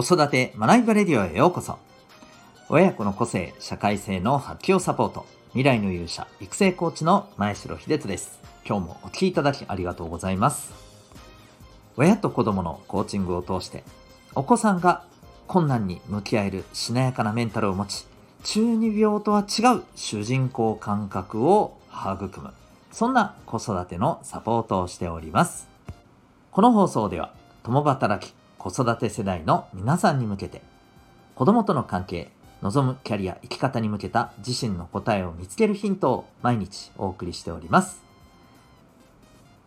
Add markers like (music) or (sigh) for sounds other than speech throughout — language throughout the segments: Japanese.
子育て学びバレディオへようこそ。親子の個性、社会性の発揮をサポート。未来の勇者、育成コーチの前城秀人です。今日もお聴きいただきありがとうございます。親と子供のコーチングを通して、お子さんが困難に向き合えるしなやかなメンタルを持ち、中二病とは違う主人公感覚を育む。そんな子育てのサポートをしております。この放送では、共働き、子育て世代の皆さんに向けて、子供との関係、望むキャリア、生き方に向けた自身の答えを見つけるヒントを毎日お送りしております。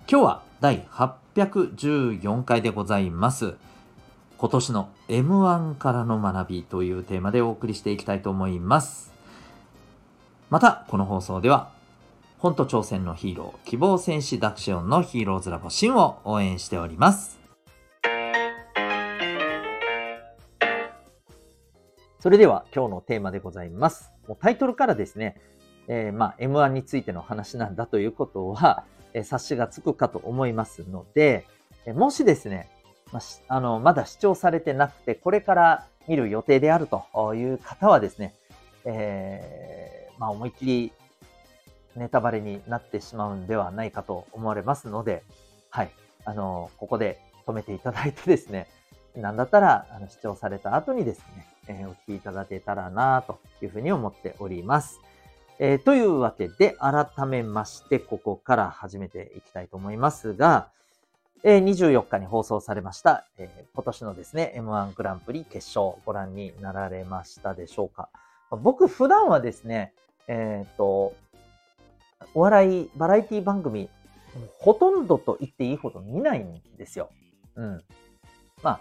今日は第814回でございます。今年の M1 からの学びというテーマでお送りしていきたいと思います。また、この放送では本と挑戦のヒーロー、希望戦士ダクシオンのヒーローズラボシンを応援しております。それでは今日のテーマでございます。もうタイトルからですね、えー、ま M1 についての話なんだということは、えー、察しがつくかと思いますので、え、もしですね、まあ、あのまだ視聴されてなくて、これから見る予定であるという方はですね、えー、まあ思いっきりネタバレになってしまうんではないかと思われますので、はい。あの、ここで止めていただいてですね、なんだったら、あの、視聴された後にですね、え、お聞きいただけたらなというふうに思っております。えー、というわけで、改めまして、ここから始めていきたいと思いますが、えー、24日に放送されました、えー、今年のですね、M1 グランプリ決勝ご覧になられましたでしょうか。僕普段はですね、えっ、と、お笑い、バラエティ番組、ほとんどと言っていいほど見ないんですよ。うん。まあ、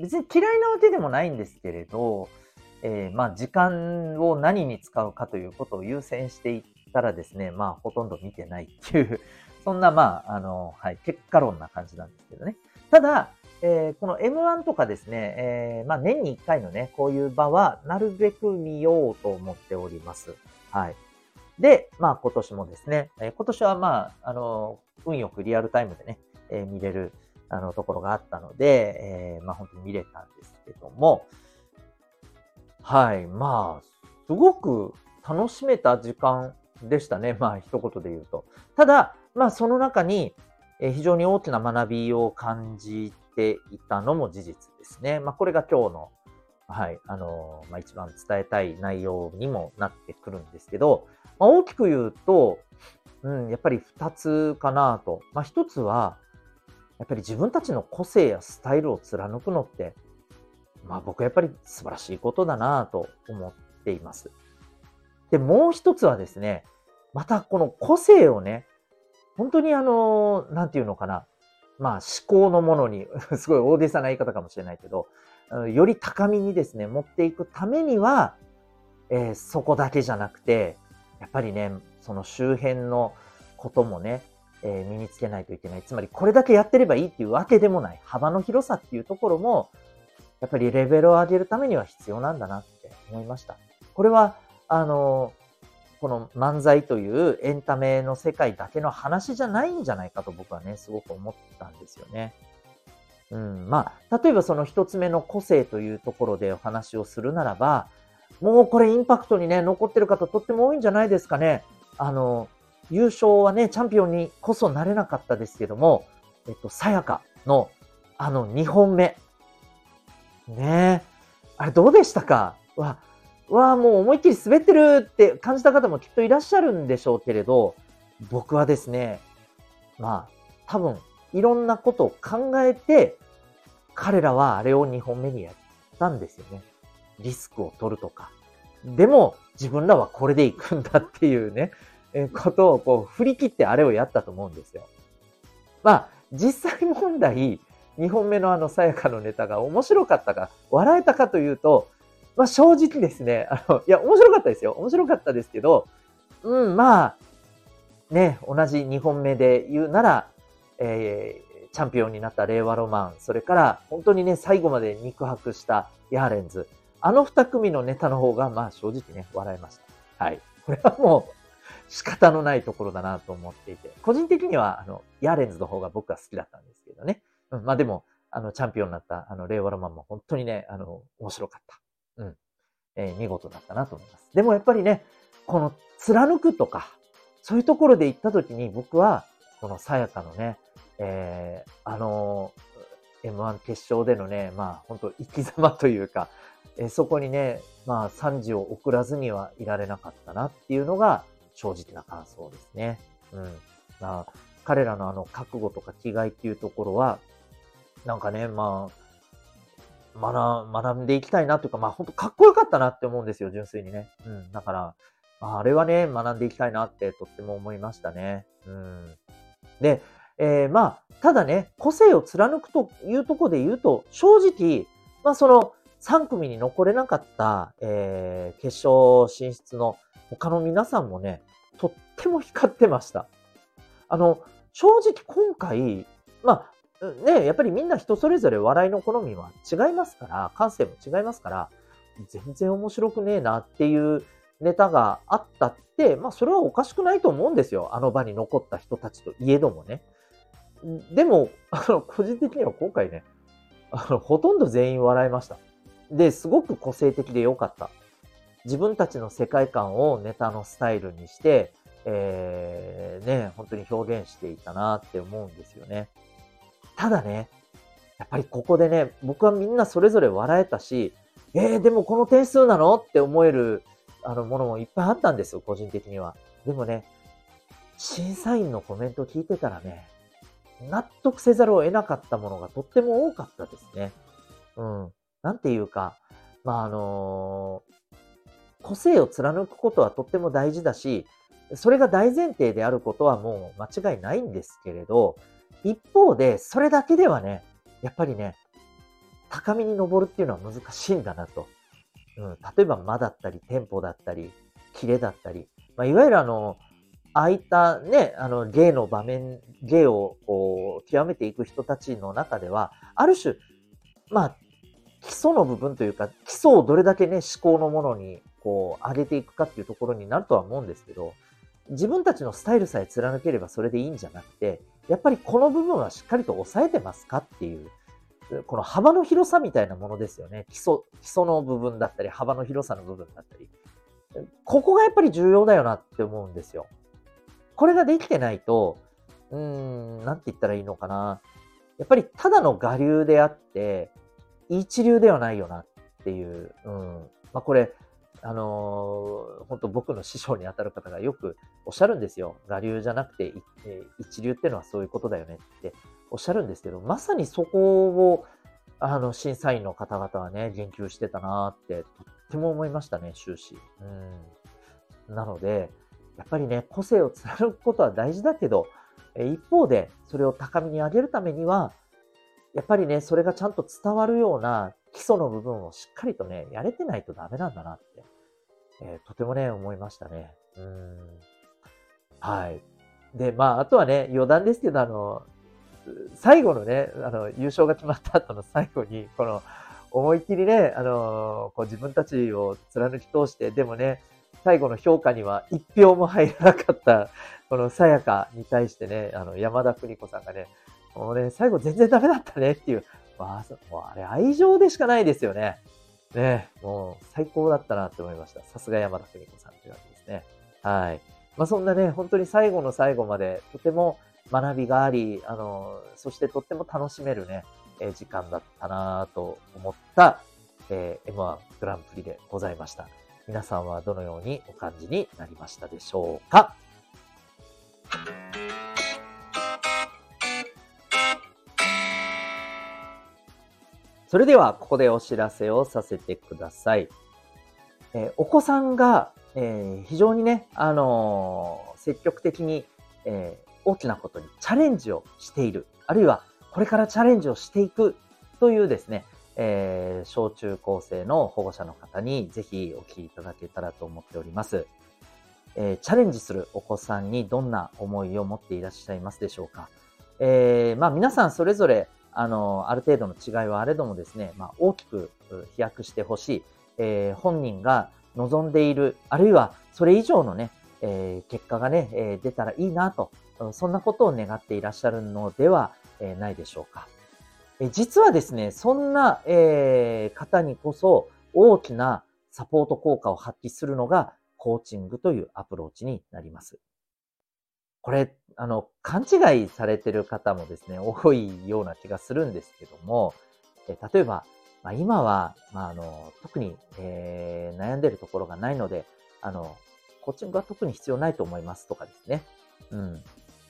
別に嫌いなわけでもないんですけれど、えー、まあ、時間を何に使うかということを優先していったらですね、まあ、ほとんど見てないっていう、(laughs) そんな、まあ、あの、はい、結果論な感じなんですけどね。ただ、えー、この M1 とかですね、えー、まあ、年に1回のね、こういう場は、なるべく見ようと思っております。はい。で、まあ今年もですね、え今年はまあ、あの、運よくリアルタイムでね、え、見れるあのところがあったので、えー、まあ本当に見れたんですけども、はい、まあ、すごく楽しめた時間でしたね。まあ一言で言うと。ただ、まあその中に、え非常に大きな学びを感じていたのも事実ですね。まあこれが今日のはい、あの、まあ、一番伝えたい内容にもなってくるんですけど、まあ、大きく言うと、うん、やっぱり二つかなと。まあ、一つは、やっぱり自分たちの個性やスタイルを貫くのって、まあ僕はやっぱり素晴らしいことだなと思っています。で、もう一つはですね、またこの個性をね、本当にあの、なんていうのかな、まあ思考のものに、(laughs) すごい大げさな言い方かもしれないけど、より高みにですね、持っていくためには、えー、そこだけじゃなくて、やっぱりね、その周辺のこともね、え、身につけないといけない。つまり、これだけやってればいいっていうわけでもない。幅の広さっていうところも、やっぱりレベルを上げるためには必要なんだなって思いました。これは、あの、この漫才というエンタメの世界だけの話じゃないんじゃないかと僕はね、すごく思ったんですよね。うん、まあ、例えばその一つ目の個性というところでお話をするならば、もうこれインパクトにね、残ってる方とっても多いんじゃないですかね。あの、優勝はね、チャンピオンにこそなれなかったですけども、えっと、さやかのあの2本目。ねえ。あれどうでしたか？わ、わあもう思いっきり滑ってるって感じた方もきっといらっしゃるんでしょうけれど、僕はですね、まあ、多分いろんなことを考えて、彼らはあれを2本目にやったんですよね。リスクを取るとか。でも、自分らはこれで行くんだっていうね、ことをこう振り切ってあれをやったと思うんですよ。まあ、実際問題、2本目のあのさやかのネタが面白かったか、笑えたかというと、まあ正直ですね、あの、いや、面白かったですよ。面白かったですけど、うん、まあ、ね、同じ2本目で言うなら、えー、チャンピオンになった令和ロマン、それから本当にね、最後まで肉薄したヤーレンズ、あの二組のネタの方が、まあ正直ね、笑いました。はい。これはもう仕方のないところだなと思っていて、個人的には、あの、ヤーレンズの方が僕は好きだったんですけどね。うん、まあでも、あの、チャンピオンになった、あの、令和ロマンも本当にね、あの、面白かった。うん。えー、見事だったなと思います。でもやっぱりね、この貫くとか、そういうところで行った時に僕は、このさやかのね、えー、あの、M1 決勝でのね、まあ本当生き様というか、えー、そこにね、まあ3時を送らずにはいられなかったなっていうのが正直な感想ですね。うん。まあ、彼らのあの覚悟とか気概っていうところは、なんかね、まあ、学、学んでいきたいなというか、まあ本当かっこよかったなって思うんですよ、純粋にね。うん。だから、あ、れはね、学んでいきたいなってとっても思いましたね。うん。で、えー、まあ、ただね、個性を貫くというところで言うと、正直、まあその3組に残れなかった、えー、決勝進出の他の皆さんもね、とっても光ってました。あの、正直今回、まあ、ね、やっぱりみんな人それぞれ笑いの好みは違いますから、感性も違いますから、全然面白くねえなっていうネタがあったって、まあそれはおかしくないと思うんですよ。あの場に残った人たちといえどもね。でも、あの、個人的には今回ね、あの、ほとんど全員笑いました。で、すごく個性的で良かった。自分たちの世界観をネタのスタイルにして、えー、ね、本当に表現していたなって思うんですよね。ただね、やっぱりここでね、僕はみんなそれぞれ笑えたし、えー、でもこの点数なのって思えるあのものもいっぱいあったんですよ、個人的には。でもね、審査員のコメント聞いてたらね、納得せざるを得なかったものがとっても多かったですね。うん。なんていうか、まあ、あのー、個性を貫くことはとっても大事だし、それが大前提であることはもう間違いないんですけれど、一方で、それだけではね、やっぱりね、高みに登るっていうのは難しいんだなと。うん、例えば間だったり、テンポだったり、キレだったり、まあ、いわゆるあの、ああいったね、あの、芸の場面、芸をこう、極めていく人たちの中では、ある種、まあ、基礎の部分というか、基礎をどれだけね、思考のものに、こう、上げていくかっていうところになるとは思うんですけど、自分たちのスタイルさえ貫ければそれでいいんじゃなくて、やっぱりこの部分はしっかりと抑えてますかっていう、この幅の広さみたいなものですよね。基礎、基礎の部分だったり、幅の広さの部分だったり。ここがやっぱり重要だよなって思うんですよ。これができてないと、うーん、なんて言ったらいいのかな。やっぱりただの我流であって、一流ではないよなっていう。うん。まあこれ、あの、本当僕の師匠に当たる方がよくおっしゃるんですよ。我流じゃなくて、一流ってのはそういうことだよねっておっしゃるんですけど、まさにそこを、あの、審査員の方々はね、言及してたなって、とっても思いましたね、終始。うん。なので、やっぱりね、個性を貫くことは大事だけど、一方で、それを高みに上げるためには、やっぱりね、それがちゃんと伝わるような基礎の部分をしっかりとね、やれてないとダメなんだなって、えー、とてもね、思いましたね。うん。はい。で、まあ、あとはね、余談ですけど、あの、最後のね、あの、優勝が決まった後の最後に、この、思いっきりね、あの、こう自分たちを貫き通して、でもね、最後の評価には一票も入らなかった、このさやかに対してね、あの、山田邦子さんがね、もうね、最後全然ダメだったねっていう、まあ、もうあれ愛情でしかないですよね。ね、もう最高だったなって思いました。さすが山田邦子さんっていうわけですね。はい。まあそんなね、本当に最後の最後までとても学びがあり、あの、そしてとっても楽しめるね、え時間だったなと思った、えー、M1 グランプリでございました。皆さんはどのようにお感じになりましたでしょうか？それでは、ここでお知らせをさせてください。えー、お子さんが、えー、非常にね、あのー、積極的に、え大きなことにチャレンジをしている、あるいはこれからチャレンジをしていくというですね、え、小中高生の保護者の方にぜひお聞きいただけたらと思っております。え、チャレンジするお子さんにどんな思いを持っていらっしゃいますでしょうか。え、まあ皆さんそれぞれ、あの、ある程度の違いはあれどもですね、まあ大きく飛躍してほしい、えー、本人が望んでいる、あるいはそれ以上のね、えー、結果がね、えー、出たらいいなと、そんなことを願っていらっしゃるのでは、え、ないでしょうか。え実はですね、そんな、え、方にこそ大きなサポート効果を発揮するのがコーチングというアプローチになります。これ、あの、勘違いされてる方もですね、多いような気がするんですけども、え例えば、まあ、今は、まあ、あの、特に、えー、悩んでるところがないので、あの、コーチングは特に必要ないと思いますとかですね。うん。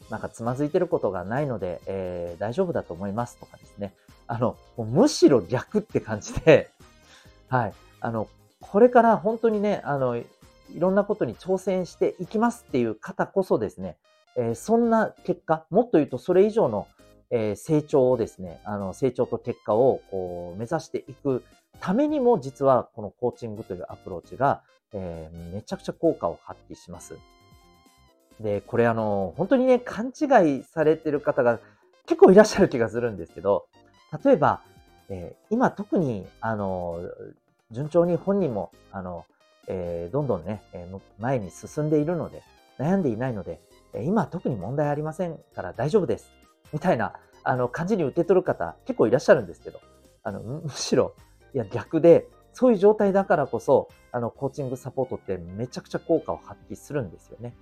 なんかつまずいてることがないので、えー、大丈夫だと思いますとかですね。あの、むしろ逆って感じで、(laughs) はい。あの、これから本当にね、あの、いろんなことに挑戦していきますっていう方こそですね、えー、そんな結果、もっと言うとそれ以上の、えー、成長をですね、あの、成長と結果をこう目指していくためにも、実はこのコーチングというアプローチが、えー、めちゃくちゃ効果を発揮します。で、これあの、本当にね、勘違いされてる方が結構いらっしゃる気がするんですけど、例えば、えー、今特に、あの、順調に本人も、あの、えー、どんどんね、えー、前に進んでいるので、悩んでいないので、今特に問題ありませんから大丈夫です。みたいな、あの、感じに受け取る方結構いらっしゃるんですけど、あの、む (laughs) しろ、いや逆で、そういう状態だからこそ、あの、コーチングサポートってめちゃくちゃ効果を発揮するんですよね。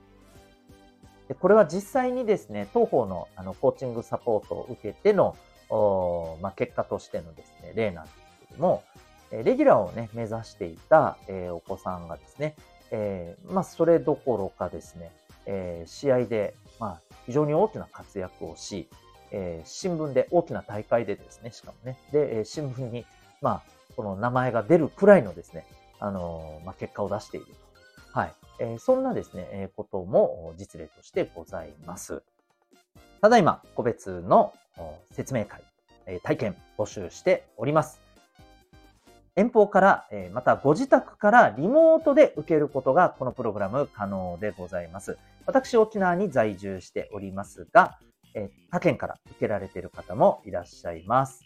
でこれは実際にですね、当方のあのコーチングサポートを受けての、おまあ、結果としてのですね、例なんですけども、レギュラーをね、目指していた、えー、お子さんがですね、えー、まあ、それどころかですね、えー、試合で、まあ、非常に大きな活躍をし、えー、新聞で、大きな大会でですね、しかもね、で、え新聞に、まあ、この名前が出るくらいのですね、あのまあ、結果を出していると。はい。えそんなですね、えことも実例としてございます。ただいま、個別の説明会、え体験募集しております。遠方から、えまたご自宅からリモートで受けることがこのプログラム可能でございます。私、沖縄に在住しておりますが、え他県から受けられている方もいらっしゃいます。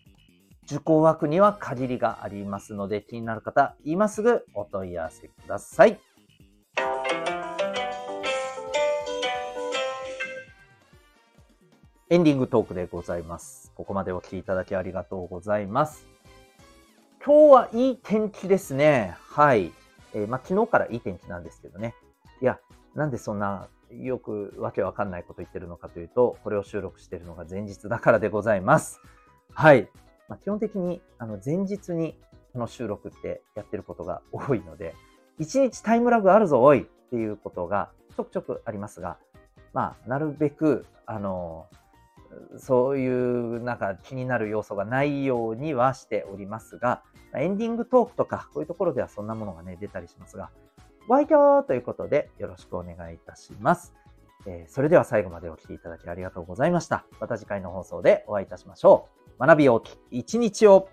受講枠には限りがありますので、気になる方、今すぐお問い合わせください。エンディングトークでございます。ここまでお聴きいただきありがとうございます。今日はいい天気ですね。はい。えー、まあ、昨日からいい天気なんですけどね。いや、なんでそんなよくわけわかんないこと言ってるのかというと、これを収録しているのが前日だからでございます。はい。まあ、基本的にあの前日にこの収録ってやってることが多いので、1日タイムラグあるぞ、おいっていうことがちょくちょくありますが、まあ、なるべく、あの、そういうなんか気になる要素がないようにはしておりますが、エンディングトークとかこういうところではそんなものがね、出たりしますが、ご愛嬌ということでよろしくお願いいたします。えー、それでは最後までお聴きいただきありがとうございました。また次回の放送でお会いいたしましょう。学びをき一日を